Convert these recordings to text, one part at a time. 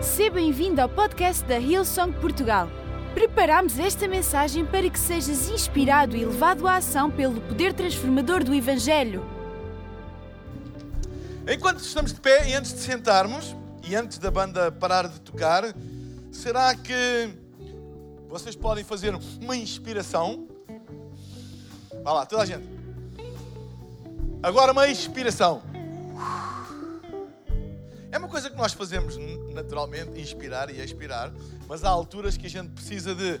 Seja bem-vindo ao podcast da Hillsong Portugal. Preparamos esta mensagem para que sejas inspirado e levado à ação pelo poder transformador do Evangelho. Enquanto estamos de pé e antes de sentarmos, e antes da banda parar de tocar, será que vocês podem fazer uma inspiração? Vá lá, toda a gente. Agora uma inspiração. É uma coisa que nós fazemos naturalmente, inspirar e expirar, mas há alturas que a gente precisa de,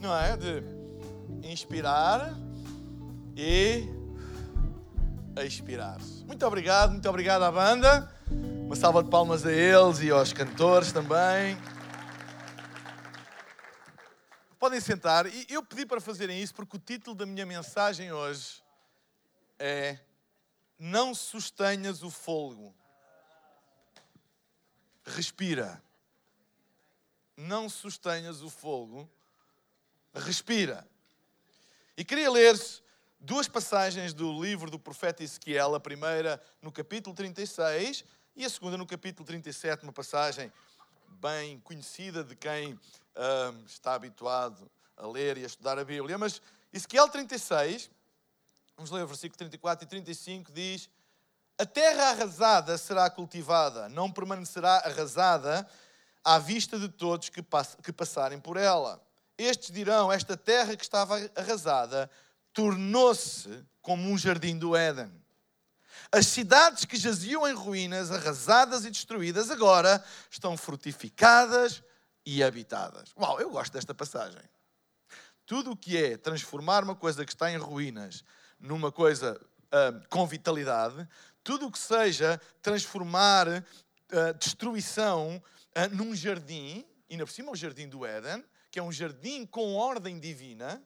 não é? De inspirar e expirar. Muito obrigado, muito obrigado à banda. Uma salva de palmas a eles e aos cantores também. Podem sentar. E eu pedi para fazerem isso porque o título da minha mensagem hoje é Não sustenhas o fôlego. Respira. Não sustenhas o fogo. Respira. E queria ler duas passagens do livro do profeta Ezequiel, a primeira no capítulo 36 e a segunda no capítulo 37, uma passagem bem conhecida de quem hum, está habituado a ler e a estudar a Bíblia. Mas Ezequiel 36, vamos ler o versículo 34 e 35, diz: A terra arrasada será cultivada, não permanecerá arrasada à vista de todos que, que passarem por ela. Estes dirão: Esta terra que estava arrasada tornou-se como um jardim do Éden. As cidades que jaziam em ruínas, arrasadas e destruídas, agora estão frutificadas e habitadas. Uau, eu gosto desta passagem. Tudo o que é transformar uma coisa que está em ruínas numa coisa uh, com vitalidade, tudo o que seja transformar uh, destruição uh, num jardim, e ainda por cima o jardim do Éden, que é um jardim com ordem divina,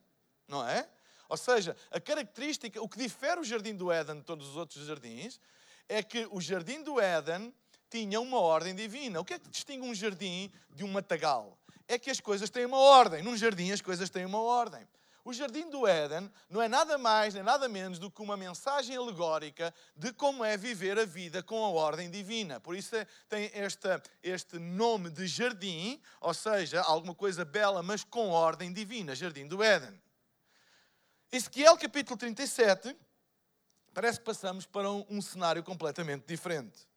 não é? Ou seja, a característica, o que difere o jardim do Éden de todos os outros jardins, é que o jardim do Éden tinha uma ordem divina. O que é que distingue um jardim de um matagal? É que as coisas têm uma ordem. Num jardim as coisas têm uma ordem. O Jardim do Éden não é nada mais nem nada menos do que uma mensagem alegórica de como é viver a vida com a ordem divina. Por isso tem este nome de jardim, ou seja, alguma coisa bela, mas com ordem divina Jardim do Éden. Ezequiel capítulo 37, parece que passamos para um, um cenário completamente diferente.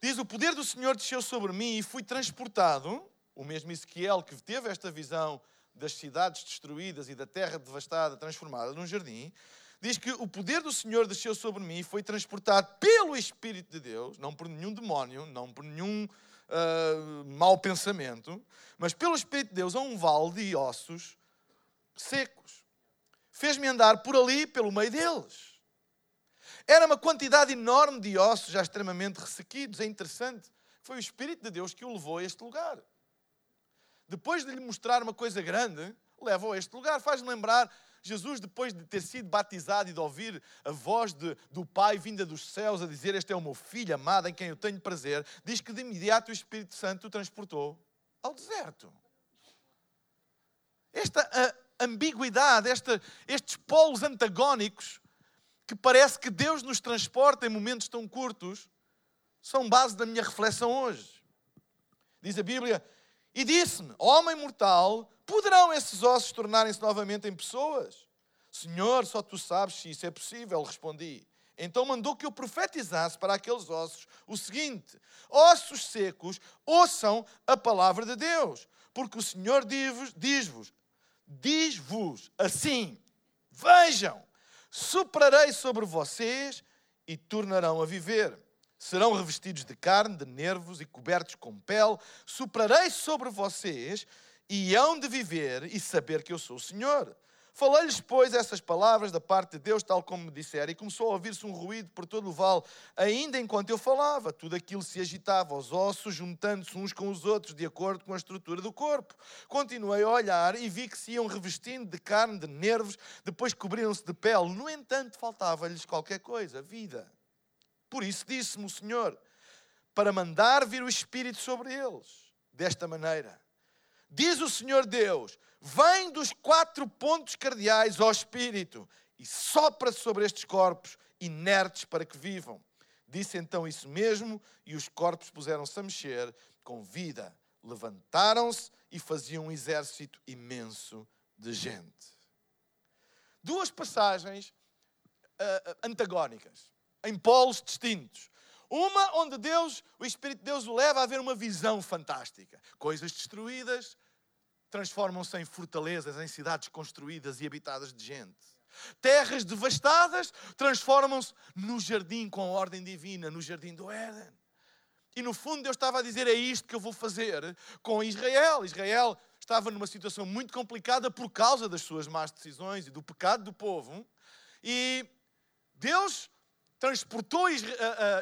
Diz: O poder do Senhor desceu sobre mim e fui transportado. O mesmo Ezequiel que teve esta visão das cidades destruídas e da terra devastada, transformada num jardim, diz que o poder do Senhor desceu sobre mim e foi transportado pelo Espírito de Deus, não por nenhum demónio, não por nenhum uh, mau pensamento, mas pelo Espírito de Deus a um vale de ossos secos. Fez-me andar por ali, pelo meio deles. Era uma quantidade enorme de ossos já extremamente ressequidos. É interessante. Foi o Espírito de Deus que o levou a este lugar depois de lhe mostrar uma coisa grande, leva-o a este lugar. Faz-me lembrar Jesus, depois de ter sido batizado e de ouvir a voz de, do Pai vinda dos céus a dizer: Este é o meu filho amado em quem eu tenho prazer, diz que de imediato o Espírito Santo o transportou ao deserto. Esta ambiguidade, esta, estes polos antagónicos, que parece que Deus nos transporta em momentos tão curtos, são base da minha reflexão hoje. Diz a Bíblia e disse-me: Homem mortal, poderão esses ossos tornarem-se novamente em pessoas? Senhor, só tu sabes se isso é possível, respondi. Então mandou que eu profetizasse para aqueles ossos o seguinte: Ossos secos, ouçam a palavra de Deus, porque o Senhor diz-vos, diz-vos assim: Vejam, soprarei sobre vocês e tornarão a viver serão revestidos de carne, de nervos e cobertos com pele. Soprarei sobre vocês e hão de viver e saber que eu sou o Senhor. Falei-lhes, pois, essas palavras da parte de Deus, tal como me disseram, e começou a ouvir-se um ruído por todo o vale, ainda enquanto eu falava. Tudo aquilo se agitava, os ossos juntando-se uns com os outros, de acordo com a estrutura do corpo. Continuei a olhar e vi que se iam revestindo de carne, de nervos, depois cobriram-se de pele. No entanto, faltava-lhes qualquer coisa, vida. Por isso disse-me o Senhor, para mandar vir o Espírito sobre eles, desta maneira. Diz o Senhor Deus: vem dos quatro pontos cardeais ao Espírito e sopra sobre estes corpos inertes para que vivam. Disse então isso mesmo, e os corpos puseram-se a mexer com vida. Levantaram-se e faziam um exército imenso de gente. Duas passagens uh, antagónicas, em polos distintos. Uma onde Deus, o Espírito de Deus o leva a ver uma visão fantástica. Coisas destruídas transformam-se em fortalezas, em cidades construídas e habitadas de gente. Terras devastadas transformam-se no jardim com a ordem divina, no jardim do Éden. E no fundo Deus estava a dizer: é isto que eu vou fazer com Israel. Israel estava numa situação muito complicada por causa das suas más decisões e do pecado do povo. E Deus transportou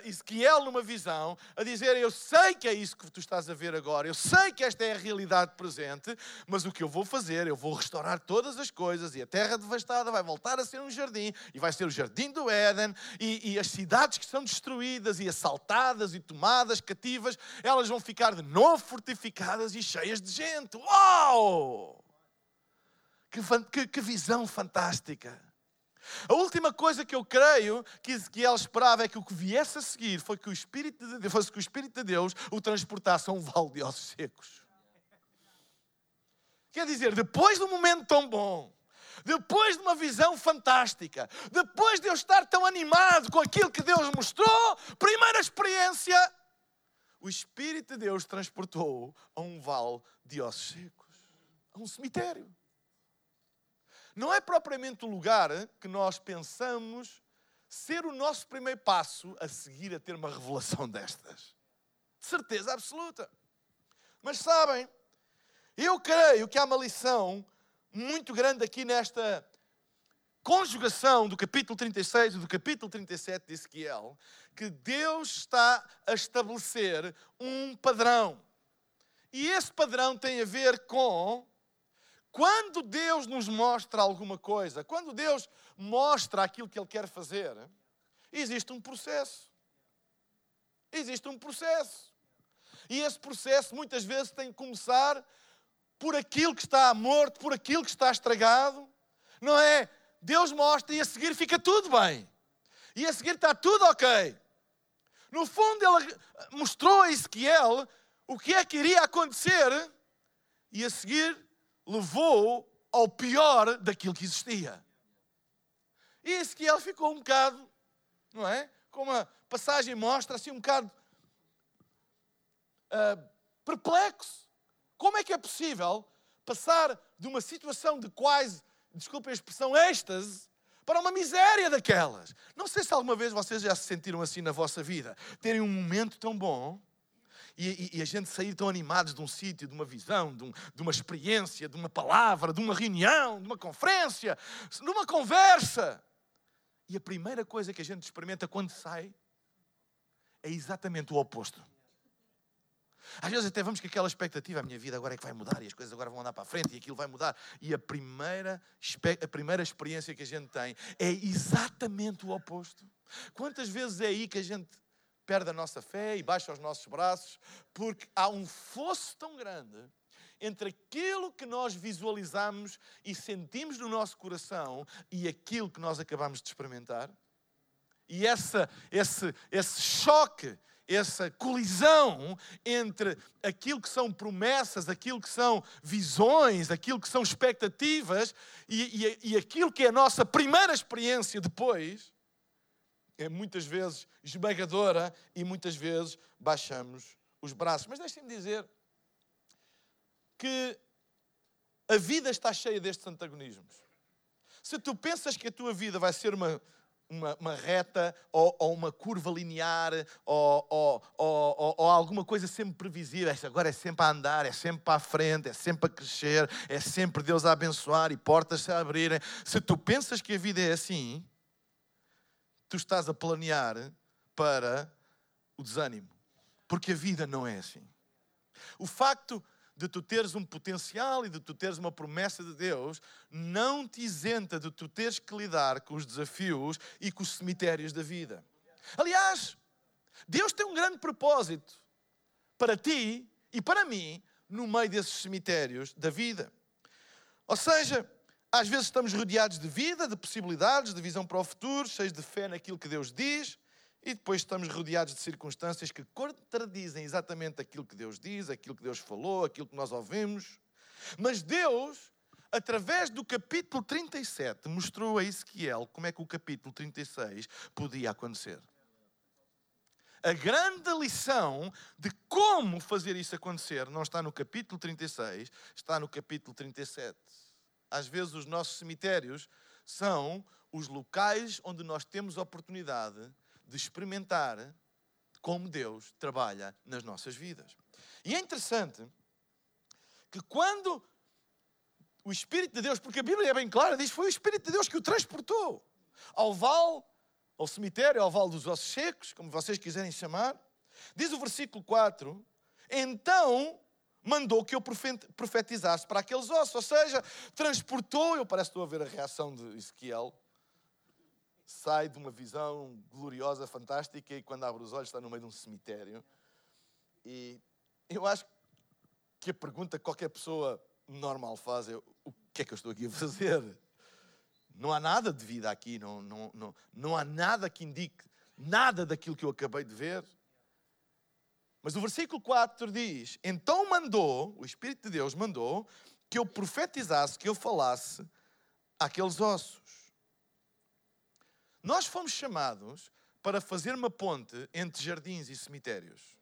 Ezequiel numa visão, a dizer: Eu sei que é isso que tu estás a ver agora, eu sei que esta é a realidade presente, mas o que eu vou fazer, eu vou restaurar todas as coisas e a terra devastada vai voltar a ser um jardim, e vai ser o jardim do Éden, e, e as cidades que são destruídas e assaltadas e tomadas cativas, elas vão ficar de novo fortificadas e cheias de gente. Uau! Que, que, que visão fantástica! A última coisa que eu creio que Ezequiel esperava é que o que viesse a seguir foi que o Espírito de Deus, fosse que o Espírito de Deus o transportasse a um vale de ossos secos. Quer dizer, depois de um momento tão bom, depois de uma visão fantástica, depois de eu estar tão animado com aquilo que Deus mostrou, primeira experiência, o Espírito de Deus transportou a um vale de ossos secos, a um cemitério não é propriamente o lugar que nós pensamos ser o nosso primeiro passo a seguir a ter uma revelação destas. De certeza absoluta. Mas sabem, eu creio que há uma lição muito grande aqui nesta conjugação do capítulo 36 e do capítulo 37 de Ezequiel, que Deus está a estabelecer um padrão. E esse padrão tem a ver com quando Deus nos mostra alguma coisa, quando Deus mostra aquilo que Ele quer fazer, existe um processo. Existe um processo. E esse processo muitas vezes tem que começar por aquilo que está morto, por aquilo que está estragado. Não é? Deus mostra e a seguir fica tudo bem. E a seguir está tudo ok. No fundo, ele mostrou a Ezequiel o que é que iria acontecer e a seguir levou ao pior daquilo que existia. E Ezequiel ficou um bocado, não é? Como a passagem mostra, assim um bocado uh, perplexo. Como é que é possível passar de uma situação de quase, desculpem a expressão, êxtase, para uma miséria daquelas? Não sei se alguma vez vocês já se sentiram assim na vossa vida. Terem um momento tão bom e, e, a gente sair tão animados de um sítio, de uma visão, de, um, de, uma experiência, de uma palavra, de uma reunião, de uma conferência, de uma conversa. E a primeira coisa que a gente experimenta quando sai é exatamente o oposto. Às vezes até vamos com aquela expectativa, a minha vida agora é que vai mudar e as coisas agora vão andar para a frente e aquilo vai mudar. E a primeira, a primeira experiência que a gente tem é exatamente o oposto. Quantas vezes é aí que a gente perde a nossa fé e baixa os nossos braços, porque há um fosso tão grande entre aquilo que nós visualizamos e sentimos no nosso coração e aquilo que nós acabamos de experimentar. E essa, esse, esse choque, essa colisão entre aquilo que são promessas, aquilo que são visões, aquilo que são expectativas e, e, e aquilo que é a nossa primeira experiência depois, é muitas vezes esmagadora e muitas vezes baixamos os braços. Mas deixem-me dizer que a vida está cheia destes antagonismos. Se tu pensas que a tua vida vai ser uma, uma, uma reta ou, ou, uma curva linear ou, ou, ou, alguma coisa sempre previsível, agora é sempre a andar, é sempre para a frente, é sempre a crescer, é sempre Deus a abençoar e portas a abrirem. Se tu pensas que a vida é assim, tu estás a planear para o desânimo. Porque a vida não é assim. O facto de tu teres um potencial e de tu teres uma promessa de Deus não te isenta de tu teres que lidar com os desafios e com os cemitérios da vida. Aliás, Deus tem um grande propósito para ti e para mim no meio desses cemitérios da vida. Ou seja, às vezes estamos rodeados de vida, de possibilidades, de visão para o futuro, cheios de fé naquilo que Deus diz, E depois estamos rodeados de circunstâncias que contradizem exatamente aquilo que Deus diz, aquilo que Deus falou, aquilo que nós ouvimos. Mas Deus, através do capítulo 37, mostrou a Ezequiel como é que o capítulo 36 podia acontecer. A grande lição de como fazer isso acontecer não está no capítulo 36, está no capítulo 37. Às vezes os nossos cemitérios são os locais onde nós temos oportunidade de experimentar como Deus trabalha nas nossas vidas. E é interessante que quando o Espírito de Deus, porque a Bíblia é bem clara, diz que foi o Espírito de Deus que o transportou ao vale, ao cemitério, ao vale dos ossos secos, como vocês quiserem chamar. Diz o versículo 4: Então mandou que eu profetizasse para aqueles ossos, ou seja, transportou, eu parece que estou a ver a reação de Ezequiel, sai de uma visão gloriosa, fantástica, e quando abre os olhos está no meio de um cemitério. E eu acho que a pergunta que qualquer pessoa normal faz é: o que é que eu estou aqui a fazer? Não há nada de vida aqui, não, não, não, não há nada que indique nada daquilo que eu acabei de ver. Mas o versículo 4 diz: Então mandou, o Espírito de Deus mandou, que eu profetizasse, que eu falasse àqueles ossos. Nós fomos chamados para fazer uma ponte entre jardins e cemitérios.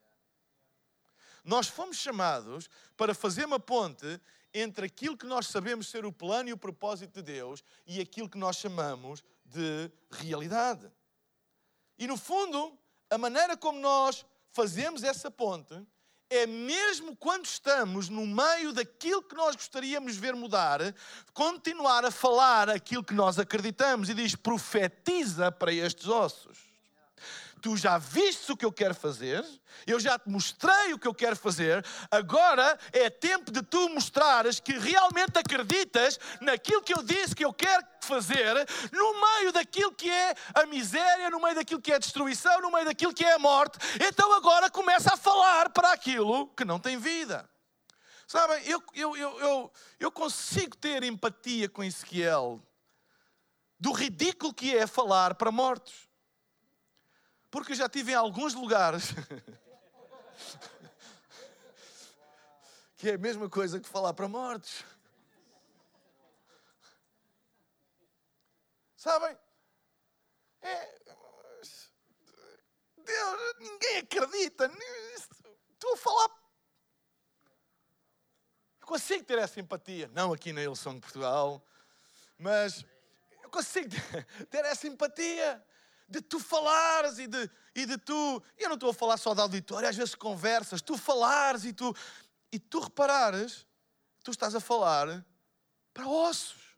Nós fomos chamados para fazer uma ponte entre aquilo que nós sabemos ser o plano e o propósito de Deus e aquilo que nós chamamos de realidade. E no fundo, a maneira como nós fazemos essa ponte é mesmo quando estamos no meio daquilo que nós gostaríamos ver mudar, continuar a falar aquilo que nós acreditamos e diz: profetiza para estes ossos. Tu já viste o que eu quero fazer, eu já te mostrei o que eu quero fazer, agora é tempo de tu mostrares que realmente acreditas naquilo que eu disse que eu quero fazer, no meio daquilo que é a miséria, no meio daquilo que é a destruição, no meio daquilo que é a morte. Então agora começa a falar para aquilo que não tem vida. Sabem, eu, eu, eu, eu, eu consigo ter empatia com Ezequiel do ridículo que é falar para mortos. Porque eu já estive em alguns lugares que é a mesma coisa que falar para mortos. Sabem? É, Deus, ninguém acredita. Estou a falar. Eu consigo ter essa empatia. Não aqui na Ilson de Portugal, mas eu consigo ter essa empatia de tu falares e de, e de tu. Eu não estou a falar só de auditório, às vezes conversas, tu falares e tu. E tu reparares, tu estás a falar para ossos.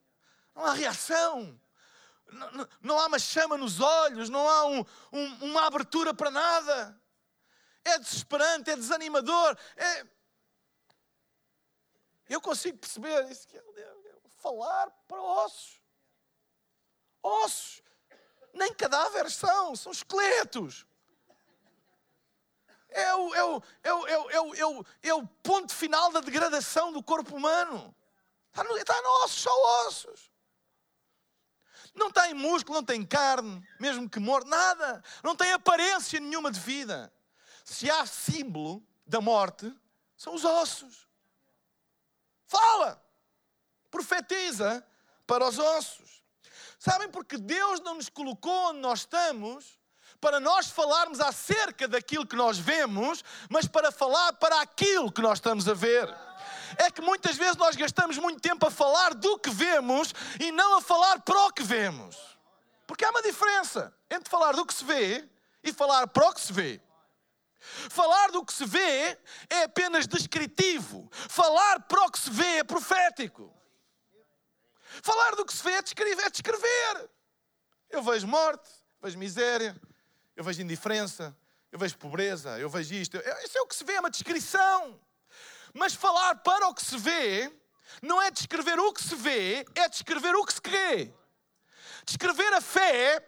Não há reação. Não, não, não há uma chama nos olhos, não há um, um, uma abertura para nada. É desesperante, é desanimador. É... Eu consigo perceber isso que é falar para ossos. Ossos nem cadáveres são, são esqueletos. É o, é, o, é, o, é, o, é, o, é, o, é o ponto final da degradação do corpo humano. Está, no, está no ossos, só ossos. Não tem músculo, não tem carne, mesmo que morto, nada. Não tem aparência nenhuma de vida. Se há símbolo da morte, são os ossos. Fala, profetiza para os ossos. Sabem? Porque Deus não nos colocou onde nós estamos para nós falarmos acerca daquilo que nós vemos, mas para falar para aquilo que nós estamos a ver. É que muitas vezes nós gastamos muito tempo a falar do que vemos e não a falar para o que vemos. Porque há uma diferença entre falar do que se vê e falar para o que se vê. Falar do que se vê é apenas descritivo. Falar para o que se vê é profético. Falar do que se vê é descrever. É descrever. Eu vejo morte, vejo miséria, eu vejo indiferença, eu vejo pobreza, eu vejo isto. Isso é o que se vê, é uma descrição. Mas falar para o que se vê não é descrever o que se vê, é descrever o que se crê. Descrever a fé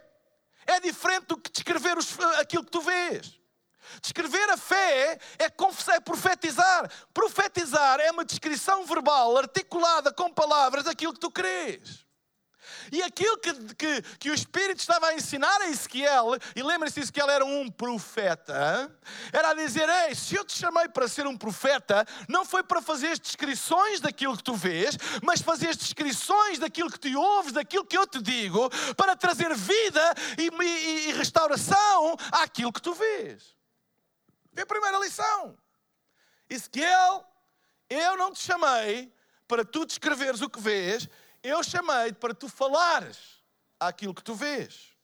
é diferente do que descrever os, aquilo que tu vês. Descrever a fé é confessar, é profetizar. Profetizar é uma descrição verbal articulada com palavras daquilo que tu crês. E aquilo que, que, que o Espírito estava a ensinar a Ezequiel, e lembre-se, Ezequiel era um profeta, era a dizer: Ei, se eu te chamei para ser um profeta, não foi para fazer descrições daquilo que tu vês, mas fazer descrições daquilo que te ouves, daquilo que eu te digo, para trazer vida e, e, e restauração àquilo que tu vês. É a primeira lição. Ezequiel, eu não te chamei para tu descreveres o que vês, eu chamei para tu falares aquilo que tu vês.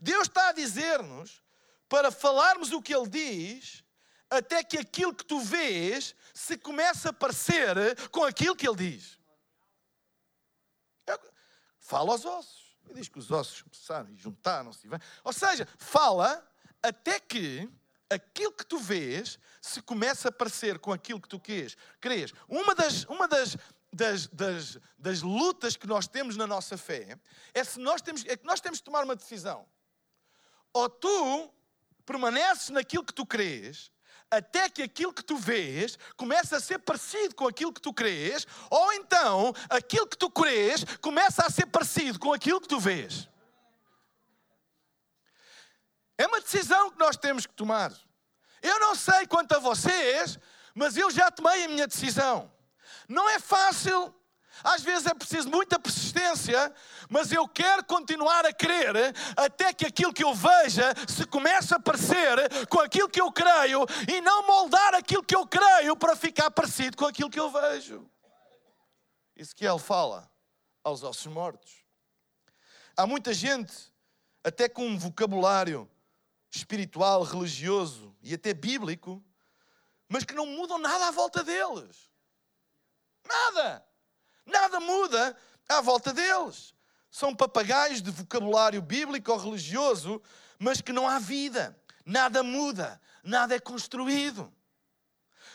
Deus está a dizer-nos para falarmos o que Ele diz, até que aquilo que tu vês se comece a parecer com aquilo que Ele diz. Fala aos ossos. Ele diz que os ossos começaram e juntaram-se. Ou seja, fala até que aquilo que tu vês se começa a parecer com aquilo que tu queres. crês. Uma das, uma das, das, das, das lutas que nós temos na nossa fé é, se nós temos, é que nós temos de tomar uma decisão. Ou tu permaneces naquilo que tu crês, até que aquilo que tu vês começa a ser parecido com aquilo que tu crês, ou então aquilo que tu crês começa a ser parecido com aquilo que tu vês. É uma decisão que nós temos que tomar. Eu não sei quanto a vocês, mas eu já tomei a minha decisão. Não é fácil, às vezes é preciso muita persistência, mas eu quero continuar a crer até que aquilo que eu veja se comece a parecer com aquilo que eu creio e não moldar aquilo que eu creio para ficar parecido com aquilo que eu vejo. Isso que ele fala aos ossos mortos. Há muita gente, até com um vocabulário espiritual, religioso e até bíblico, mas que não mudam nada à volta deles. Nada. Nada muda à volta deles. São papagaios de vocabulário bíblico ou religioso, mas que não há vida. Nada muda. Nada é construído.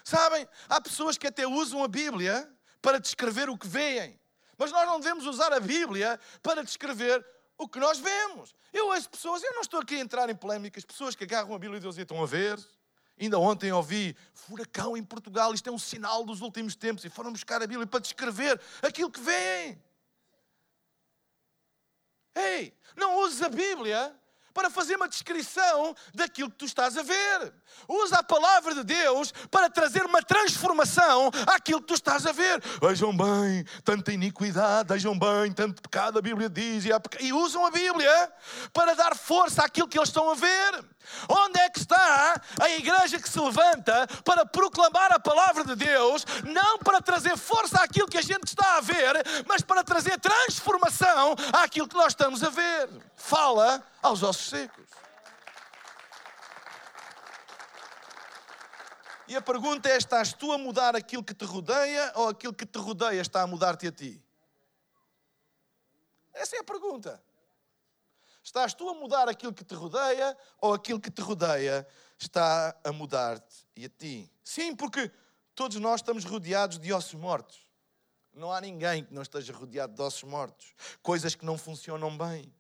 Sabem, há pessoas que até usam a Bíblia para descrever o que veem. Mas nós não devemos usar a Bíblia para descrever o que nós vemos. Eu, as pessoas, eu não estou aqui a entrar em polémicas, pessoas que agarram a Bíblia e Deus estão a ver. Ainda ontem ouvi furacão em Portugal, isto é um sinal dos últimos tempos, e foram buscar a Bíblia para descrever aquilo que vem. Ei, não uses a Bíblia para fazer uma descrição daquilo que tu estás a ver. Usa a palavra de Deus para trazer uma transformação àquilo que tu estás a ver. Vejam bem, tanta iniquidade, vejam bem, tanto pecado, a Bíblia diz, e, e usam a Bíblia para dar força àquilo que eles estão a ver. Onde é que está a igreja que se levanta para proclamar a palavra de Deus, não para trazer força àquilo que a gente está a ver, mas para trazer transformação àquilo que nós estamos a ver? Fala aos ossos secos. E a pergunta é: estás tu a mudar aquilo que te rodeia ou aquilo que te rodeia está a mudar-te a ti? Essa é a pergunta. Estás tu a mudar aquilo que te rodeia ou aquilo que te rodeia está a mudar-te e a ti? Sim, porque todos nós estamos rodeados de ossos mortos. Não há ninguém que não esteja rodeado de ossos mortos. Coisas que não funcionam bem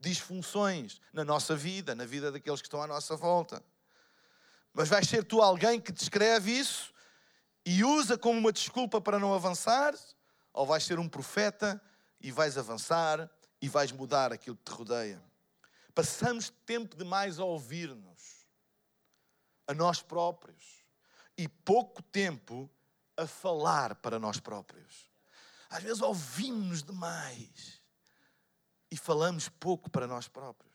disfunções na nossa vida, na vida daqueles que estão à nossa volta. Mas vais ser tu alguém que descreve isso e usa como uma desculpa para não avançar? Ou vais ser um profeta e vais avançar e vais mudar aquilo que te rodeia? Passamos tempo demais a ouvir-nos, a nós próprios, e pouco tempo a falar para nós próprios. Às vezes ouvimos-nos demais e falamos pouco para nós próprios.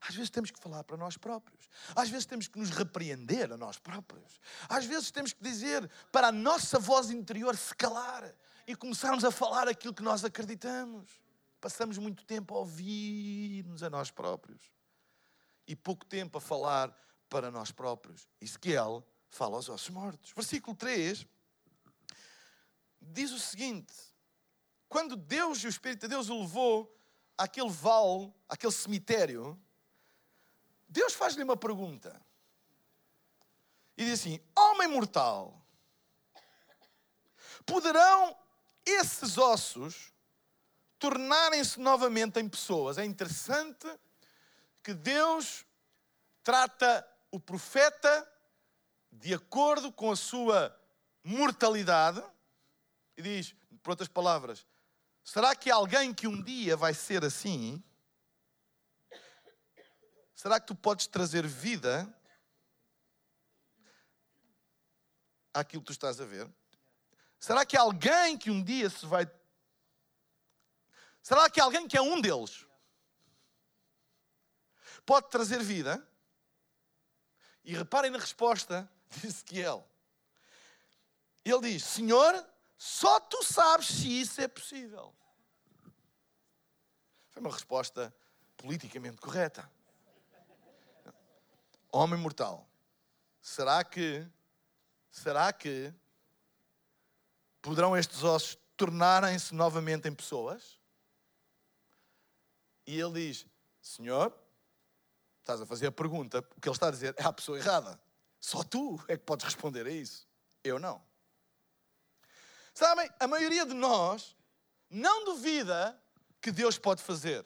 Às vezes temos que falar para nós próprios. Às vezes temos que nos repreender a nós próprios. Às vezes temos que dizer para a nossa voz interior se calar e começarmos a falar aquilo que nós acreditamos. Passamos muito tempo a ouvir-nos a nós próprios e pouco tempo a falar para nós próprios. Ezequiel fala aos ossos mortos. Versículo 3 diz o seguinte: Quando Deus e o Espírito de Deus o levou àquele vale, àquele cemitério, Deus faz-lhe uma pergunta. E diz assim: Homem mortal, poderão esses ossos tornarem-se novamente em pessoas? É interessante que Deus trata o profeta de acordo com a sua mortalidade e diz, por outras palavras, Será que alguém que um dia vai ser assim? Será que tu podes trazer vida àquilo que tu estás a ver? Será que alguém que um dia se vai. Será que alguém que é um deles pode trazer vida? E reparem na resposta de Ezequiel. Ele diz: Senhor, só tu sabes se isso é possível. Foi uma resposta politicamente correta. Homem mortal, será que, será que poderão estes ossos tornarem-se novamente em pessoas? E ele diz: Senhor, estás a fazer a pergunta, o que ele está a dizer é a pessoa errada. Só tu é que podes responder a isso. Eu não. Sabem, a maioria de nós não duvida que Deus pode fazer.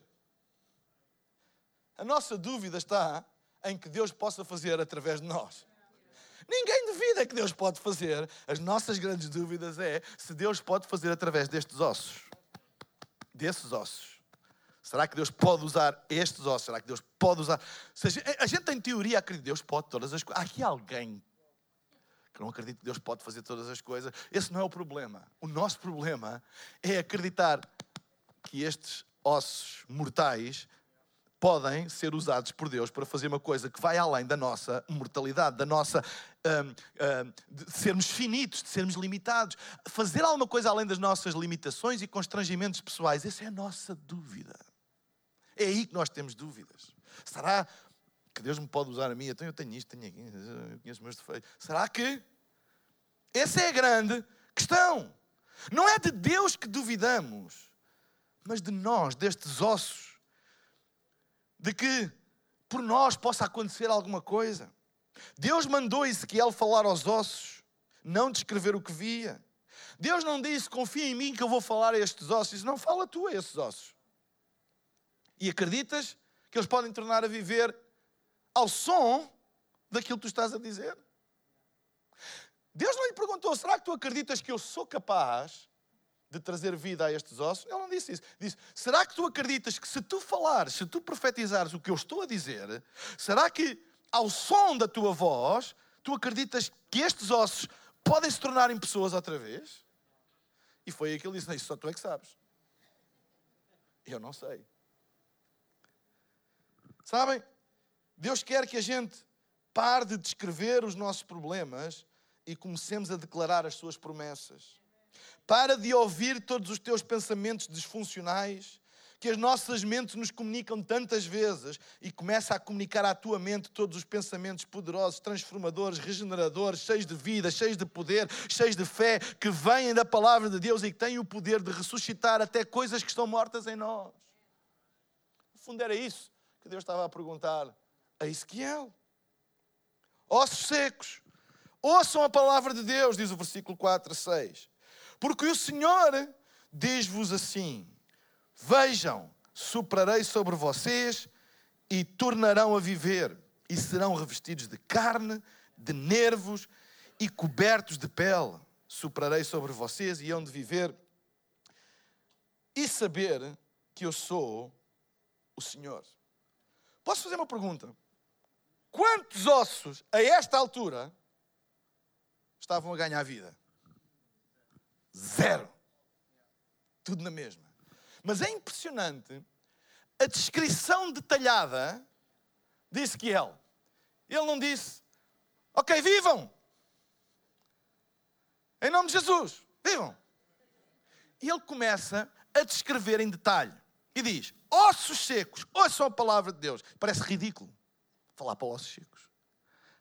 A nossa dúvida está em que Deus possa fazer através de nós. Ninguém duvida que Deus pode fazer. As nossas grandes dúvidas é se Deus pode fazer através destes ossos. Desses ossos. Será que Deus pode usar estes ossos? Será que Deus pode usar. A gente tem teoria, acredita que Deus pode todas as coisas. Há aqui alguém que não acredita que Deus pode fazer todas as coisas. Esse não é o problema. O nosso problema é acreditar que estes ossos mortais podem ser usados por Deus para fazer uma coisa que vai além da nossa mortalidade, da nossa um, um, de sermos finitos, de sermos limitados, fazer alguma coisa além das nossas limitações e constrangimentos pessoais. Essa é a nossa dúvida. É aí que nós temos dúvidas. Será que Deus me pode usar a mim? Então eu tenho isto, tenho aquilo, eu conheço meus defeitos. Será que? Essa é a grande questão. Não é de Deus que duvidamos, mas de nós, destes ossos de que por nós possa acontecer alguma coisa. Deus mandou Ezequiel falar aos ossos, não descrever o que via. Deus não disse, confia em mim que eu vou falar a estes ossos. Não, fala tu a esses ossos. E acreditas que eles podem tornar a viver ao som daquilo que tu estás a dizer? Deus não lhe perguntou, será que tu acreditas que eu sou capaz de trazer vida a estes ossos? Ele não disse isso. Disse: será que tu acreditas que se tu falares, se tu profetizares o que eu estou a dizer, será que ao som da tua voz, tu acreditas que estes ossos podem se tornar em pessoas outra vez? E foi aí que ele disse: Isso só tu é que sabes. Eu não sei. Sabem? Deus quer que a gente pare de descrever os nossos problemas e comecemos a declarar as suas promessas. Para de ouvir todos os teus pensamentos disfuncionais que as nossas mentes nos comunicam tantas vezes e começa a comunicar à tua mente todos os pensamentos poderosos, transformadores, regeneradores, cheios de vida, cheios de poder, cheios de fé, que vêm da palavra de Deus e que têm o poder de ressuscitar até coisas que estão mortas em nós. No fundo era isso que Deus estava a perguntar a Ezequiel. Ossos secos, ouçam a palavra de Deus, diz o versículo 4 a 6. Porque o Senhor diz-vos assim: Vejam, soprarei sobre vocês e tornarão a viver, e serão revestidos de carne, de nervos e cobertos de pele. Soprarei sobre vocês e hão de viver e saber que eu sou o Senhor. Posso fazer uma pergunta? Quantos ossos a esta altura estavam a ganhar vida? Zero. Tudo na mesma. Mas é impressionante a descrição detalhada de Ezequiel. Ele não disse, ok, vivam. Em nome de Jesus, vivam. E ele começa a descrever em detalhe. E diz: ossos secos, ouçam a palavra de Deus. Parece ridículo falar para ossos secos.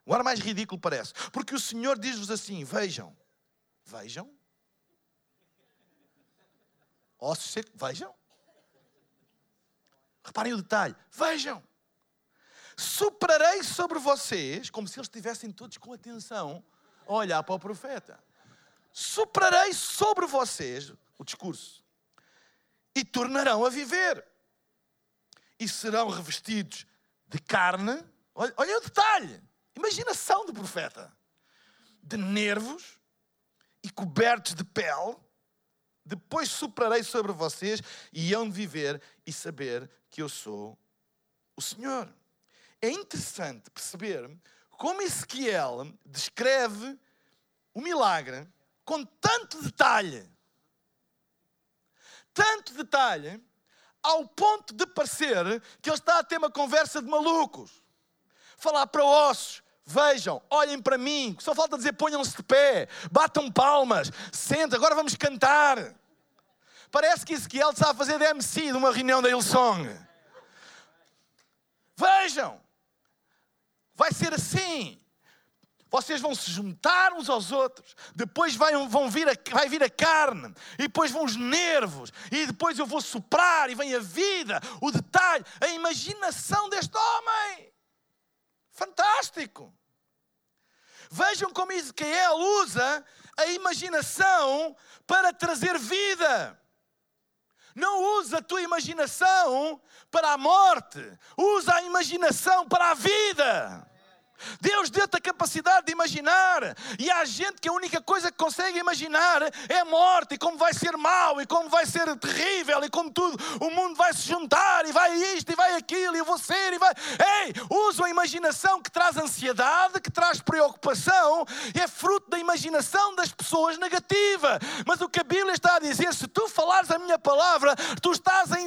Agora mais ridículo parece. Porque o Senhor diz-vos assim: vejam, vejam, ossos secos, vejam. Reparem o detalhe, vejam. Soprarei sobre vocês, como se eles estivessem todos com atenção a olhar para o profeta. Soprarei sobre vocês o discurso e tornarão a viver. E serão revestidos de carne. Olha, olha o detalhe, imaginação do profeta. De nervos e cobertos de pele depois soprarei sobre vocês e hão de viver e saber que eu sou o Senhor. É interessante perceber como Ezequiel descreve o milagre com tanto detalhe. Tanto detalhe, ao ponto de parecer que ele está a ter uma conversa de malucos. Falar para ossos, Vejam, olhem para mim, só falta dizer ponham-se de pé, batam palmas, sentem, agora vamos cantar. Parece que Ezequiel está a fazer DMC de uma reunião da Hillsong. Vejam, vai ser assim. Vocês vão se juntar uns aos outros, depois vai, vão vir a, vai vir a carne, e depois vão os nervos, e depois eu vou soprar, e vem a vida, o detalhe, a imaginação deste homem. Fantástico! Vejam como Ezequiel usa a imaginação para trazer vida. Não usa a tua imaginação para a morte, usa a imaginação para a vida. Deus deu-te a capacidade de imaginar. E há gente que a única coisa que consegue imaginar é a morte, e como vai ser mau, e como vai ser terrível, e como tudo, o mundo vai se juntar, e vai isto, e vai aquilo, e ser, e vai. Ei, usa a imaginação que traz ansiedade, que traz preocupação, é fruto da imaginação das pessoas negativa. Mas o que a Bíblia está a dizer, se tu falares a minha palavra, tu estás a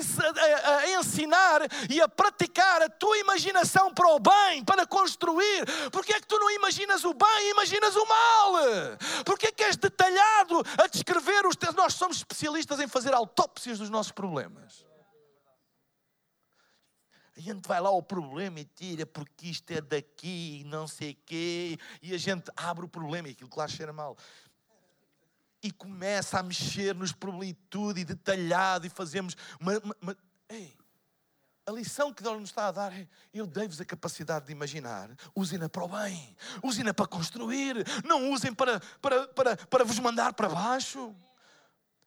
ensinar e a praticar a tua imaginação para o bem, para construir Porquê é que tu não imaginas o bem e imaginas o mal? Porquê é que és detalhado a descrever os teus... Nós somos especialistas em fazer autópsias dos nossos problemas. A gente vai lá ao problema e tira porque isto é daqui, não sei quê, e a gente abre o problema e aquilo que lá cheira mal. E começa a mexer nos problemas e tudo, e detalhado, e fazemos uma, uma, uma... Ei, a lição que Deus nos está a dar é: eu dei-vos a capacidade de imaginar, usem-na para o bem, usem-na para construir, não usem para, para, para, para vos mandar para baixo.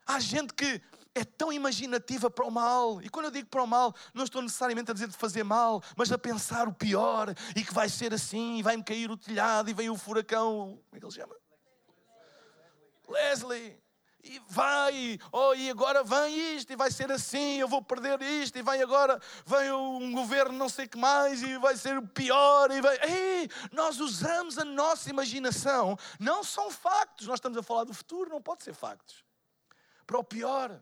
Há gente que é tão imaginativa para o mal, e quando eu digo para o mal, não estou necessariamente a dizer de fazer mal, mas a pensar o pior, e que vai ser assim, e vai-me cair o telhado, e vem o furacão. Como é que ele chama? Leslie e vai, oh, e agora vem isto, e vai ser assim, eu vou perder isto, e vem agora, vem um governo não sei que mais, e vai ser o pior, e vai. Ei, nós usamos a nossa imaginação, não são factos, nós estamos a falar do futuro, não pode ser factos. Para o pior.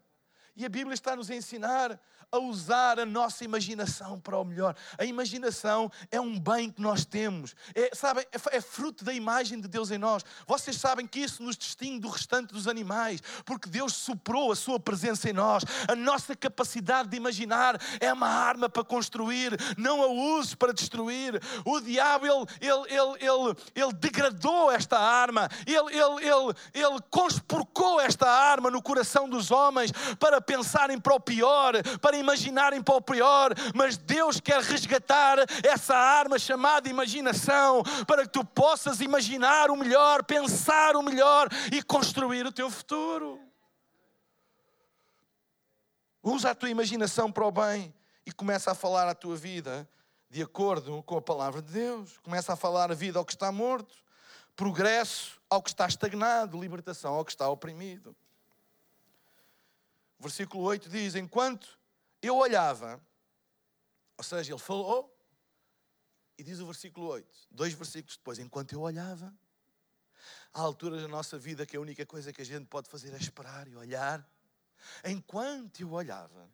E a Bíblia está nos a ensinar a usar a nossa imaginação para o melhor. A imaginação é um bem que nós temos. É, sabem, é, é fruto da imagem de Deus em nós. Vocês sabem que isso nos distingue do restante dos animais, porque Deus soprou a sua presença em nós. A nossa capacidade de imaginar é uma arma para construir, não a uses para destruir. O diabo, ele, ele, ele, ele, ele degradou esta arma, ele, ele, ele, ele conspurcou esta arma no coração dos homens para pensarem para o pior, para imaginarem para o pior, mas Deus quer resgatar essa arma chamada imaginação para que tu possas imaginar o melhor, pensar o melhor e construir o teu futuro. Usa a tua imaginação para o bem e começa a falar a tua vida de acordo com a palavra de Deus. Começa a falar a vida ao que está morto, progresso ao que está estagnado, libertação ao que está oprimido. versículo 8 diz: Enquanto eu olhava, ou seja, ele falou, e diz o versículo 8, dois versículos depois, enquanto eu olhava, há alturas da nossa vida que a única coisa que a gente pode fazer é esperar e olhar. Enquanto eu olhava,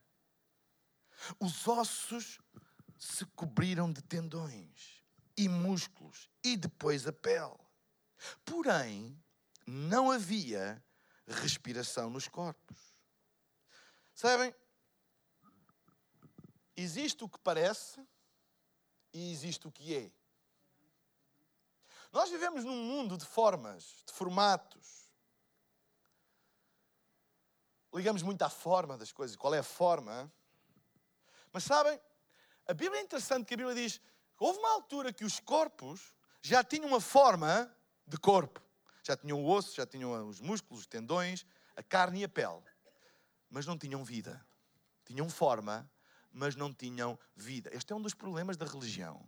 os ossos se cobriram de tendões e músculos e depois a pele. Porém, não havia respiração nos corpos. Sabem, Existe o que parece e existe o que é. Nós vivemos num mundo de formas, de formatos. Ligamos muito à forma das coisas. Qual é a forma? Mas sabem, a Bíblia é interessante que a Bíblia diz que houve uma altura que os corpos já tinham uma forma de corpo. Já tinham o osso, já tinham os músculos, os tendões, a carne e a pele. Mas não tinham vida. Tinham forma, mas não tinham vida. Este é um dos problemas da religião.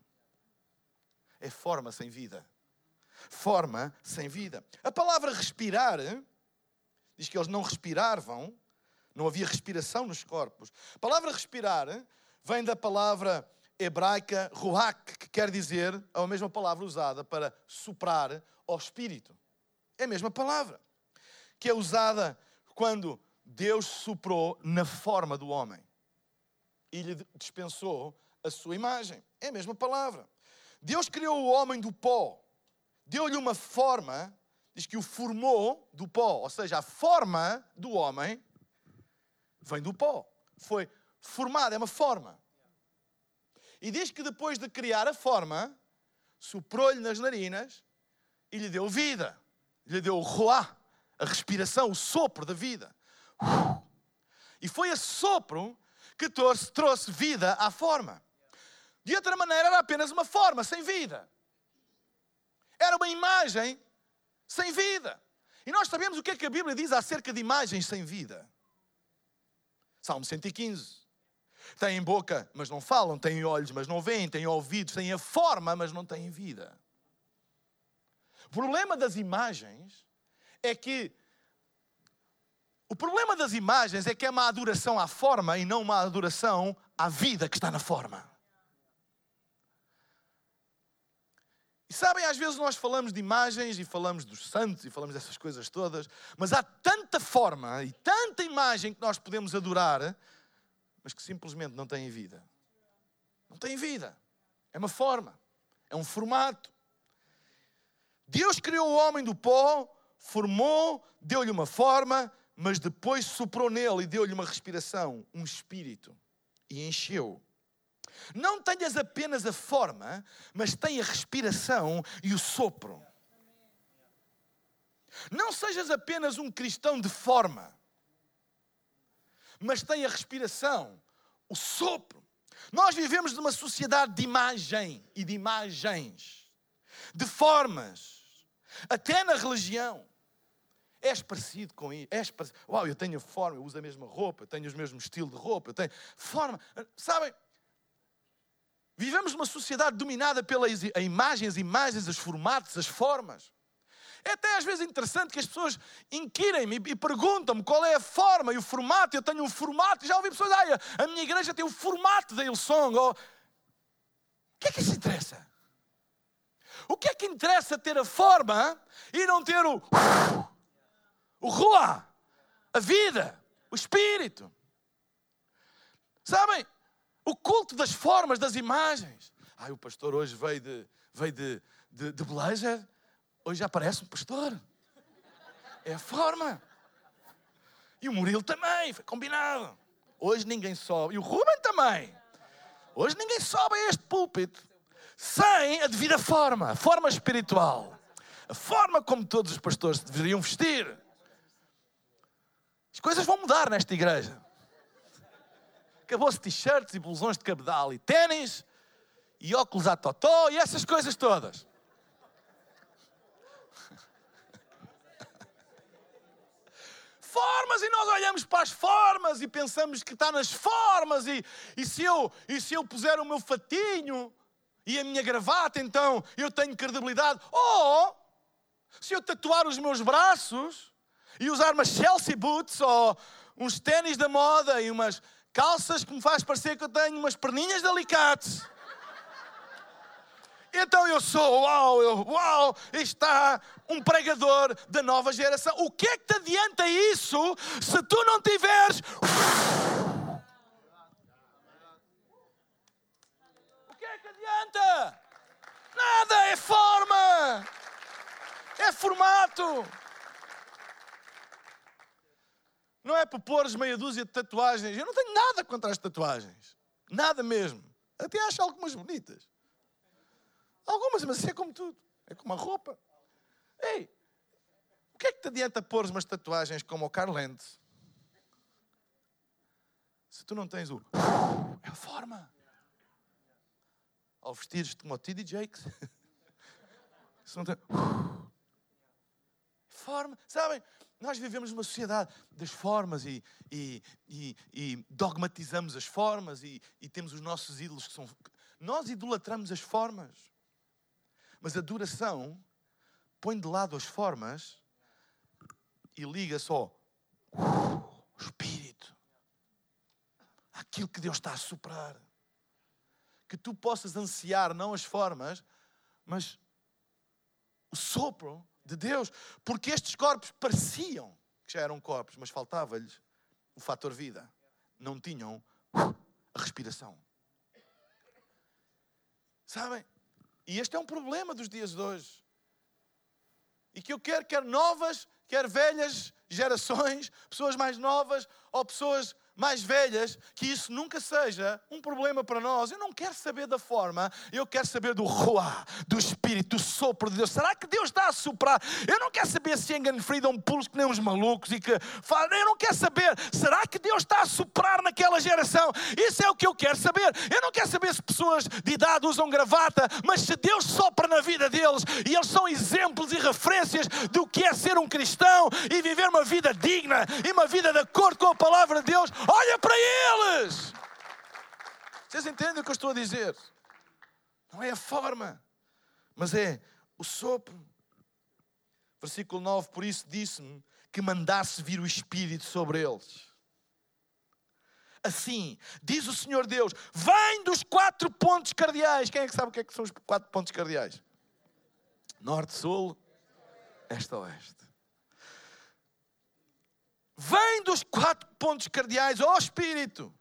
É forma sem vida. Forma sem vida. A palavra respirar diz que eles não respiravam, não havia respiração nos corpos. A palavra respirar vem da palavra hebraica ruach, que quer dizer a mesma palavra usada para soprar ao espírito. É a mesma palavra, que é usada quando Deus soprou na forma do homem e lhe dispensou a sua imagem. É a mesma palavra. Deus criou o homem do pó, deu-lhe uma forma, diz que o formou do pó, ou seja, a forma do homem vem do pó. Foi formada, é uma forma. E diz que depois de criar a forma, soprou-lhe nas narinas e lhe deu vida. Lhe deu o roá, a respiração, o sopro da vida. E foi esse sopro que trouxe, trouxe vida à forma. De outra maneira, era apenas uma forma, sem vida. Era uma imagem sem vida. E nós sabemos o que é que a Bíblia diz acerca de imagens sem vida. Salmo 115. Têm boca, mas não falam, têm olhos, mas não veem, têm ouvidos, têm a forma, mas não têm vida. O problema das imagens é que o problema das imagens é que é uma adoração à forma e não uma adoração à vida que está na forma. E sabem, às vezes nós falamos de imagens e falamos dos santos e falamos dessas coisas todas, mas há tanta forma e tanta imagem que nós podemos adorar, mas que simplesmente não têm vida. Não têm vida. É uma forma, é um formato. Deus criou o homem do pó, formou, deu-lhe uma forma, mas depois soprou nele e deu-lhe uma respiração, um espírito, e encheu não tenhas apenas a forma, mas tenha a respiração e o sopro. Não sejas apenas um cristão de forma, mas tenha a respiração, o sopro. Nós vivemos numa sociedade de imagem e de imagens, de formas, até na religião. És parecido com isso. És parecido. Uau, eu tenho a forma, eu uso a mesma roupa, eu tenho o mesmo estilo de roupa, eu tenho forma. Sabem, Vivemos numa sociedade dominada pelas imagens, imagens, os formatos, as formas. É até às vezes interessante que as pessoas inquirem-me e perguntam-me qual é a forma e o formato. Eu tenho um formato. Já ouvi pessoas, ah, a minha igreja tem o formato da Ilsong. O que é que isso interessa? O que é que interessa ter a forma e não ter o, o rua, a vida, o espírito? Sabem? O culto das formas, das imagens. Ai, o pastor hoje veio de, veio de, de, de blazer, hoje já parece um pastor. É a forma. E o Murilo também, foi combinado. Hoje ninguém sobe. E o Ruben também. Hoje ninguém sobe a este púlpito sem a devida forma, a forma espiritual. A forma como todos os pastores deveriam vestir. As coisas vão mudar nesta igreja. Acabou-se t-shirts e blusões de cabedal e ténis e óculos a totó e essas coisas todas. formas e nós olhamos para as formas e pensamos que está nas formas e, e, se eu, e se eu puser o meu fatinho e a minha gravata, então eu tenho credibilidade. Ou se eu tatuar os meus braços e usar umas Chelsea boots ou uns ténis da moda e umas calças que me faz parecer que eu tenho umas perninhas de alicate. Então eu sou, uau, eu, uau, está um pregador da nova geração. O que é que te adianta isso se tu não tiveres. O que é que adianta? Nada, é forma, é formato. Não é por pôres meia dúzia de tatuagens. Eu não tenho nada contra as tatuagens. Nada mesmo. Até acho algumas bonitas. Algumas, mas isso é como tudo. É como a roupa. Ei, o que é que te adianta pôr umas tatuagens como o Carlente? Se tu não tens o. É a forma. Ao vestires-te como o T.D. Jakes. Se não tem. Forma. Sabem? Nós vivemos numa sociedade das formas e, e, e, e dogmatizamos as formas e, temos os nossos ídolos que são. Nós idolatramos as formas. Mas a adoração põe de lado as formas e liga só o Espírito. Aquilo que Deus está a soprar. Que tu possas ansiar não as formas, mas o sopro de Deus. Porque estes corpos pareciam que já eram corpos, mas faltava-lhes o fator vida. Não tinham a respiração. Sabem? E este é um problema dos dias de hoje. E que eu quero, quer novas, quer velhas gerações, pessoas mais novas ou pessoas mais velhas, que isso nunca seja um problema para nós. Eu não quero saber da forma, eu quero saber do ruá, do Espírito, do sopro de Deus. Será que Deus está a soprar? Eu não quero saber se Engan Free pulos que nem uns malucos e que falam. Eu não quero saber, será que Deus está a soprar naquela geração? Isso é o que eu quero saber. Eu não quero saber se pessoas de idade usam gravata, mas se Deus sopra na vida deles e eles são exemplos e referências do que é ser um cristão e viver uma vida digna e uma vida de acordo com a palavra de Deus, Olha para eles! Vocês entendem o que eu estou a dizer? Não é a forma, mas é o sopro. Versículo 9: Por isso disse-me que mandasse vir o Espírito sobre eles. Assim, diz o Senhor Deus: vem dos quatro pontos cardeais. Quem é que sabe o que, é que são os quatro pontos cardeais? Norte, Sul, Este, Oeste vem dos quatro pontos cardeais ao Espírito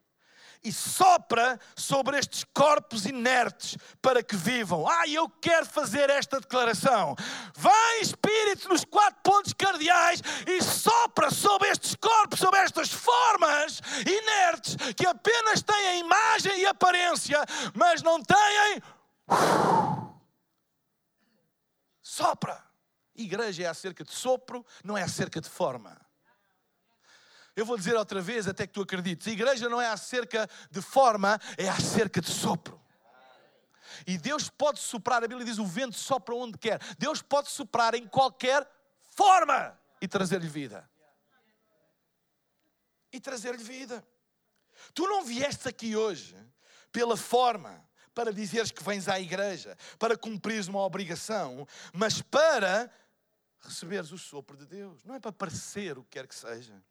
e sopra sobre estes corpos inertes para que vivam. Ah, eu quero fazer esta declaração. Vem Espírito nos quatro pontos cardeais e sopra sobre estes corpos, sobre estas formas inertes que apenas têm a imagem e aparência, mas não têm. Sopra. Igreja é acerca de sopro, não é acerca de forma. Eu vou dizer outra vez até que tu acredites. A igreja não é acerca de forma, é acerca de sopro. E Deus pode soprar, a Bíblia diz: o vento sopra onde quer. Deus pode soprar em qualquer forma e trazer-lhe vida. E trazer-lhe vida. Tu não vieste aqui hoje pela forma, para dizeres que vens à igreja, para cumprires uma obrigação, mas para receberes o sopro de Deus. Não é para parecer o que quer que seja.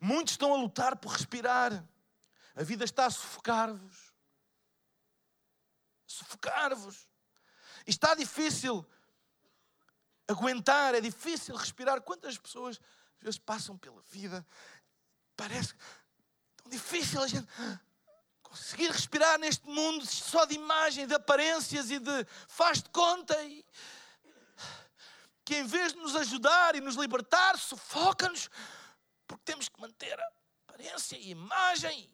Muitos estão a lutar por respirar. A vida está a sufocar-vos. Sufocar-vos. Está difícil aguentar, é difícil respirar. Quantas pessoas às vezes passam pela vida, parece tão difícil a gente conseguir respirar neste mundo só de imagem, de aparências e de faz de conta e que em vez de nos ajudar e nos libertar, sufoca-nos porque temos que manter a aparência e a imagem.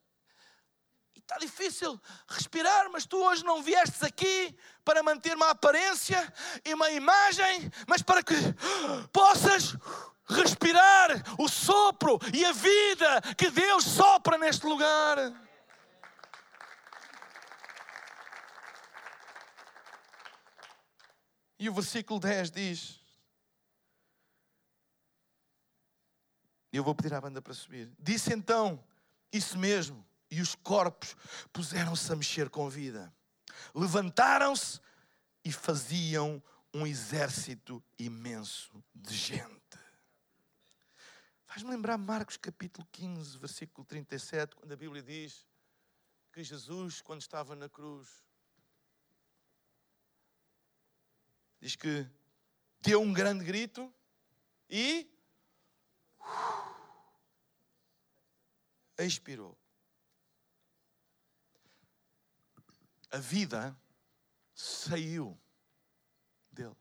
E está difícil respirar, mas tu hoje não viestes aqui para manter uma aparência e uma imagem, mas para que possas respirar o sopro e a vida que Deus sopra neste lugar. E o versículo 10 diz: eu vou pedir à banda para subir. Disse então, isso mesmo, e os corpos puseram-se a mexer com vida. Levantaram-se e faziam um exército imenso de gente. Faz-me lembrar Marcos capítulo 15, versículo 37, quando a Bíblia diz que Jesus, quando estava na cruz, diz que deu um grande grito e expirou. A vida saiu dele.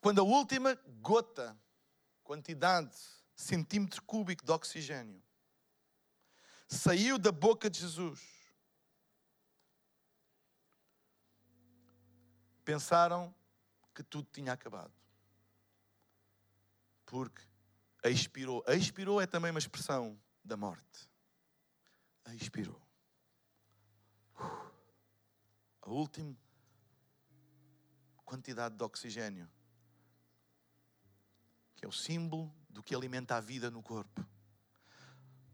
Quando a última gota, quantidade, centímetro cúbico de oxigênio, saiu da boca de Jesus, pensaram que tudo tinha acabado. Porque expirou. Expirou é também uma expressão da morte. Expirou. A última quantidade de oxigênio, que é o símbolo do que alimenta a vida no corpo.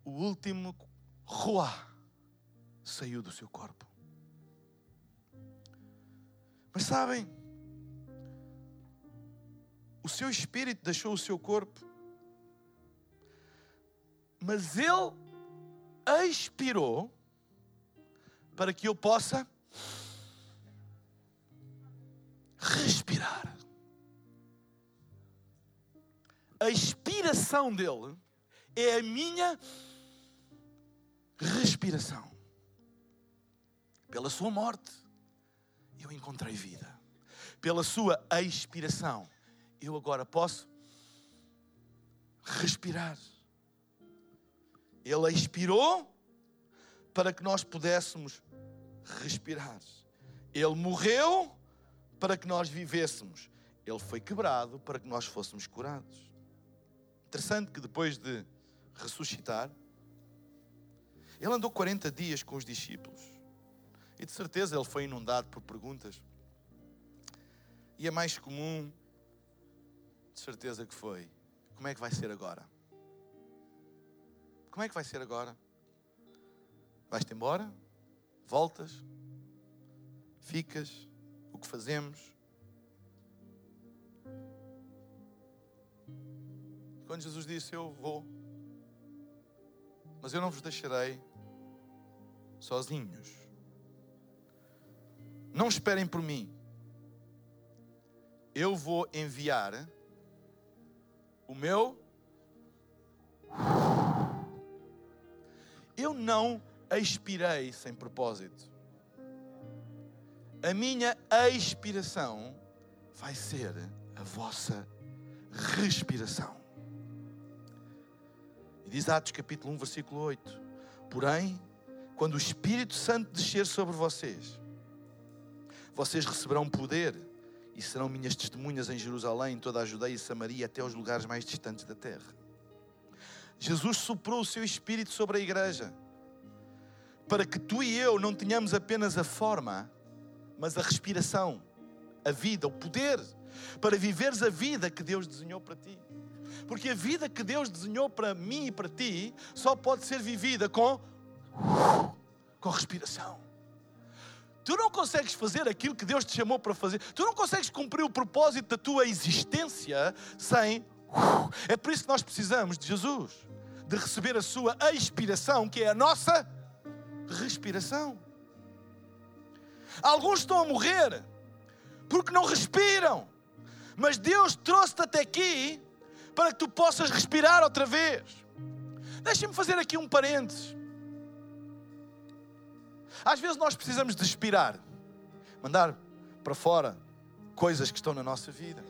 O último ruá saiu do seu corpo. Mas sabem, O seu espírito deixou o seu corpo. Mas ele expirou para que eu possa respirar. A expiração dele é a minha respiração. Pela sua morte, eu encontrei vida. Pela sua expiração, eu agora posso respirar. Ele expirou para que nós pudéssemos respirar. Ele morreu para que nós vivêssemos. Ele foi quebrado para que nós fôssemos curados. Interessante que depois de ressuscitar, ele andou 40 dias com os discípulos. E de certeza ele foi inundado por perguntas. E a mais comum, de certeza que foi: como é que vai ser agora? Como é que vai ser agora? Vais-te embora? Voltas? Ficas? O que fazemos? Quando Jesus disse: Eu vou, mas eu não vos deixarei sozinhos. Não esperem por mim. Eu vou enviar o meu. Eu não expirei sem propósito. A minha expiração vai ser a vossa respiração. E diz Atos capítulo 1, versículo 8: Porém, quando o Espírito Santo descer sobre vocês, vocês receberão poder e serão minhas testemunhas em Jerusalém, em toda a Judeia e Samaria, até os lugares mais distantes da terra. Jesus soprou o seu Espírito sobre a igreja, para que tu e eu não tenhamos apenas a forma, mas a respiração, a vida, o poder, para viveres a vida que Deus desenhou para ti. Porque a vida que Deus desenhou para mim e para ti só pode ser vivida com com respiração. Tu não consegues fazer aquilo que Deus te chamou para fazer. Tu não consegues cumprir o propósito da tua existência sem. É por isso que nós precisamos de Jesus, de receber a sua expiração, que é a nossa respiração. Alguns estão a morrer porque não respiram, mas Deus trouxe-te até aqui para que tu possas respirar outra vez. Deixa-me fazer aqui um parênteses. Às vezes nós precisamos de expirar, mandar para fora coisas que estão na nossa vida.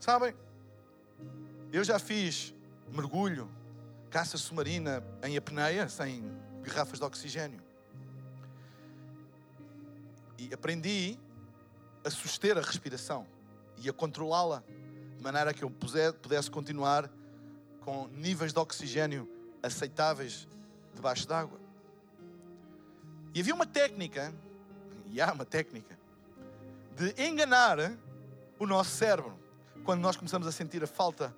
Sabem, eu já fiz mergulho, caça submarina em apneia, sem garrafas de oxigênio. E aprendi a suster a respiração e a controlá-la, de maneira que eu pudesse continuar com níveis de oxigênio aceitáveis debaixo d'água. E havia uma técnica, e há uma técnica, de enganar o nosso cérebro quando nós começamos a sentir a falta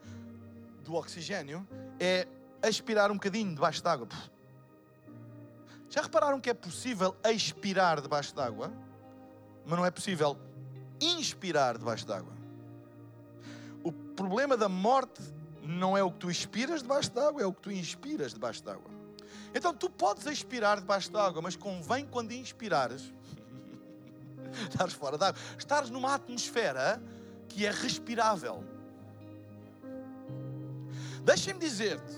do oxigênio, é expirar um bocadinho debaixo d'água. Já repararam que é possível expirar debaixo d'água, mas não é possível inspirar debaixo d'água? O problema da morte não é o que tu expiras debaixo d'água, é o que tu inspiras debaixo d'água. Então tu podes expirar debaixo d'água, mas convém quando inspirares, estares fora d'água, estares numa atmosfera que é respirável. Deixa-me dizer-te,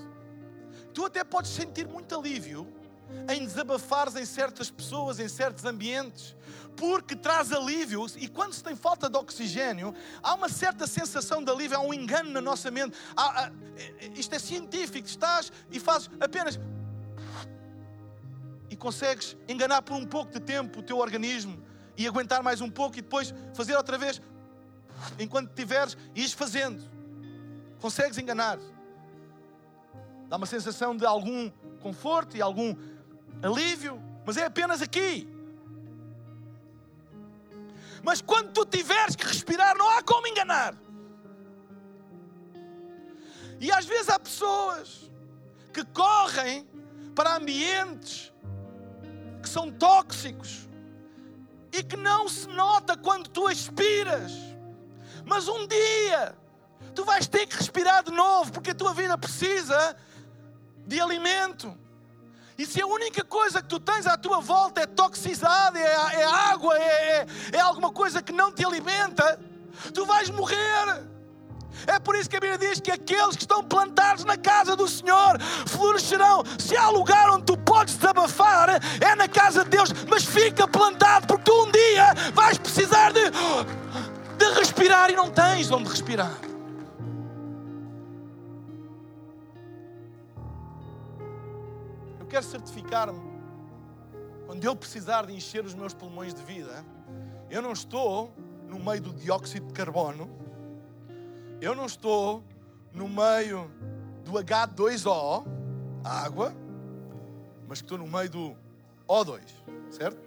tu até podes sentir muito alívio em desabafares em certas pessoas, em certos ambientes, porque traz alívio. E quando se tem falta de oxigênio, há uma certa sensação de alívio, há um engano na nossa mente. Há, há, isto é científico, estás e fazes apenas consegues enganar por um pouco de tempo o teu organismo e aguentar mais um pouco e depois fazer outra vez enquanto tiveres e ires fazendo. Consegues enganar. Dá uma sensação de algum conforto e algum alívio, mas é apenas aqui. Mas quando tu tiveres que respirar, não há como enganar. E às vezes há pessoas que correm para ambientes que são tóxicos e que não se nota quando tu expiras. Mas um dia tu vais ter que respirar de novo, porque a tua vida precisa de alimento. E se a única coisa que tu tens à tua volta é toxicidade, é, é água, é, é, é alguma coisa que não te alimenta, tu vais morrer. É por isso que a Bíblia diz que aqueles que estão plantados na casa do Senhor florescerão. Se há lugar onde tu podes desabafar, é na casa de Deus, mas fica plantado, porque tu um dia vais precisar de, de respirar e não tens onde respirar. Eu quero certificar-me quando eu precisar de encher os meus pulmões de vida, eu não estou no meio do dióxido de carbono eu não estou no meio do H2O, água, mas estou no meio do O2, certo?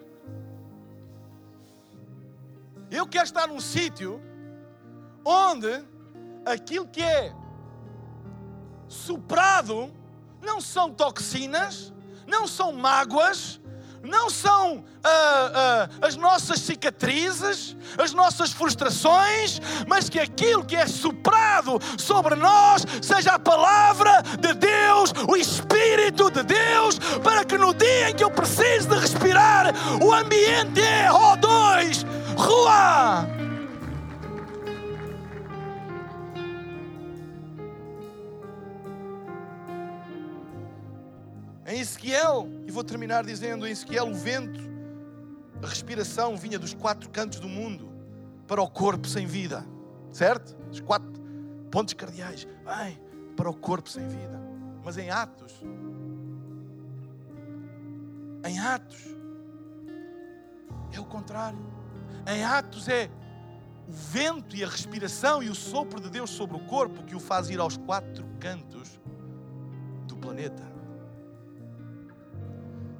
Eu quero estar num sítio onde aquilo que é soprado não são toxinas, não são mágoas, não são ah, ah, as nossas cicatrizes, as nossas frustrações, mas que aquilo que é soprado sobre nós seja a palavra de Deus, o Espírito de Deus, para que no dia em que eu preciso de respirar, o ambiente é O2, rua. Em Ezequiel, e vou terminar dizendo: em Ezequiel, o vento, a respiração vinha dos quatro cantos do mundo para o corpo sem vida, certo? Os quatro pontos cardeais, bem, para o corpo sem vida. Mas em Atos, em Atos, é o contrário. Em Atos é o vento e a respiração e o sopro de Deus sobre o corpo que o faz ir aos quatro cantos do planeta.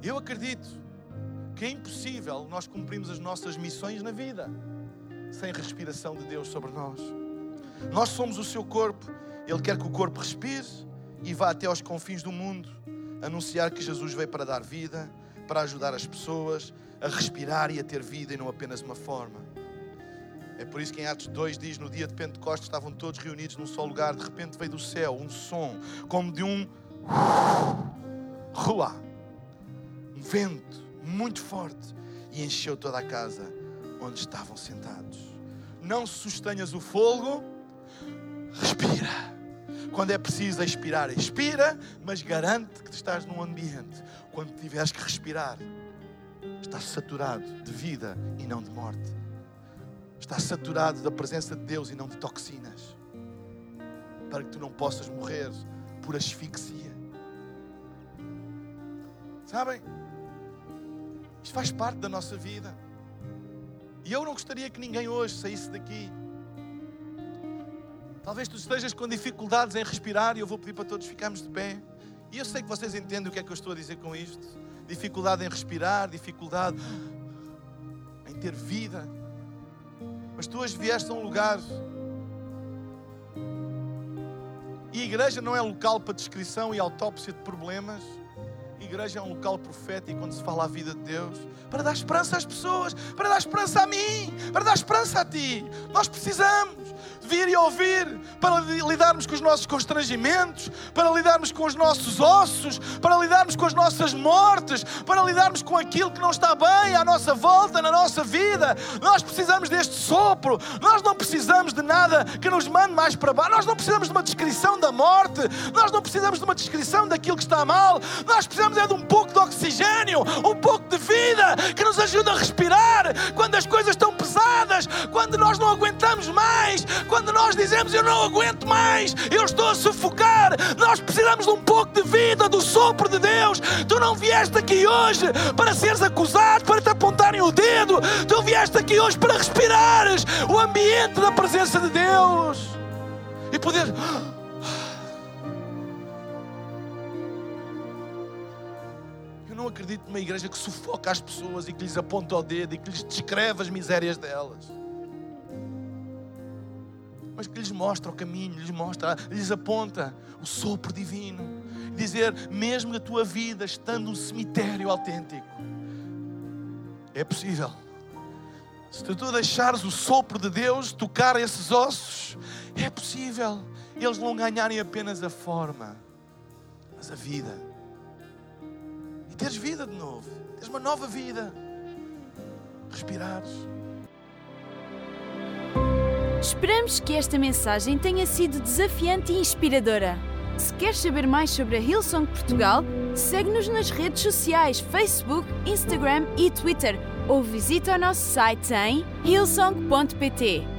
Eu acredito que é impossível nós cumprirmos as nossas missões na vida sem respiração de Deus sobre nós. Nós somos o seu corpo, Ele quer que o corpo respire e vá até aos confins do mundo anunciar que Jesus veio para dar vida, para ajudar as pessoas a respirar e a ter vida e não apenas uma forma. É por isso que em Atos 2 diz: No dia de Pentecostes estavam todos reunidos num só lugar, de repente veio do céu um som, como de um. Ruá um vento muito forte e encheu toda a casa onde estavam sentados. Não sustenhas o fogo, respira. Quando é preciso expirar, expira, mas garante que estás num ambiente. Quando tiveres que respirar, estás saturado de vida e não de morte. Estás saturado da presença de Deus e não de toxinas. Para que tu não possas morrer por asfixia. Sabem? Isto faz parte da nossa vida. E eu não gostaria que ninguém hoje saísse daqui. Talvez tu estejas com dificuldades em respirar e eu vou pedir para todos ficarmos de pé. E eu sei que vocês entendem o que é que eu estou a dizer com isto. Dificuldade em respirar, dificuldade em ter vida. Mas tu hoje vieste a um lugar. E a igreja não é local para descrição e autópsia de problemas igreja é um local profético onde se fala a vida de Deus para dar esperança às pessoas, para dar esperança a mim, para dar esperança a ti. Nós precisamos vir e ouvir para lidarmos com os nossos constrangimentos, para lidarmos com os nossos ossos, para lidarmos com as nossas mortes, para lidarmos com aquilo que não está bem à nossa volta, na nossa vida. Nós precisamos deste sopro, nós não precisamos de nada que nos mande mais para baixo, nós não precisamos de uma descrição da morte, nós não precisamos de uma descrição daquilo que está mal, nós precisamos um pouco de oxigênio, um pouco de vida que nos ajuda a respirar quando as coisas estão pesadas, quando nós não aguentamos mais, quando nós dizemos eu não aguento mais, eu estou a sufocar. Nós precisamos de um pouco de vida, do sopro de Deus. Tu não vieste aqui hoje para seres acusado, para te apontarem o dedo. Tu vieste aqui hoje para respirares o ambiente da presença de Deus e poder não acredito numa igreja que sufoca as pessoas e que lhes aponta o dedo e que lhes descreve as misérias delas. Mas que lhes mostra o caminho, lhes mostra, lhes aponta o sopro divino. Dizer, mesmo a tua vida estando um cemitério autêntico, é possível Se tu deixares o sopro de Deus tocar esses ossos, é possível eles não ganharem apenas a forma, mas a vida. Teres vida de novo, teres uma nova vida. Respirares. Esperamos que esta mensagem tenha sido desafiante e inspiradora. Se queres saber mais sobre a Hillsong Portugal, segue-nos nas redes sociais Facebook, Instagram e Twitter ou visita o nosso site em hillsong.pt.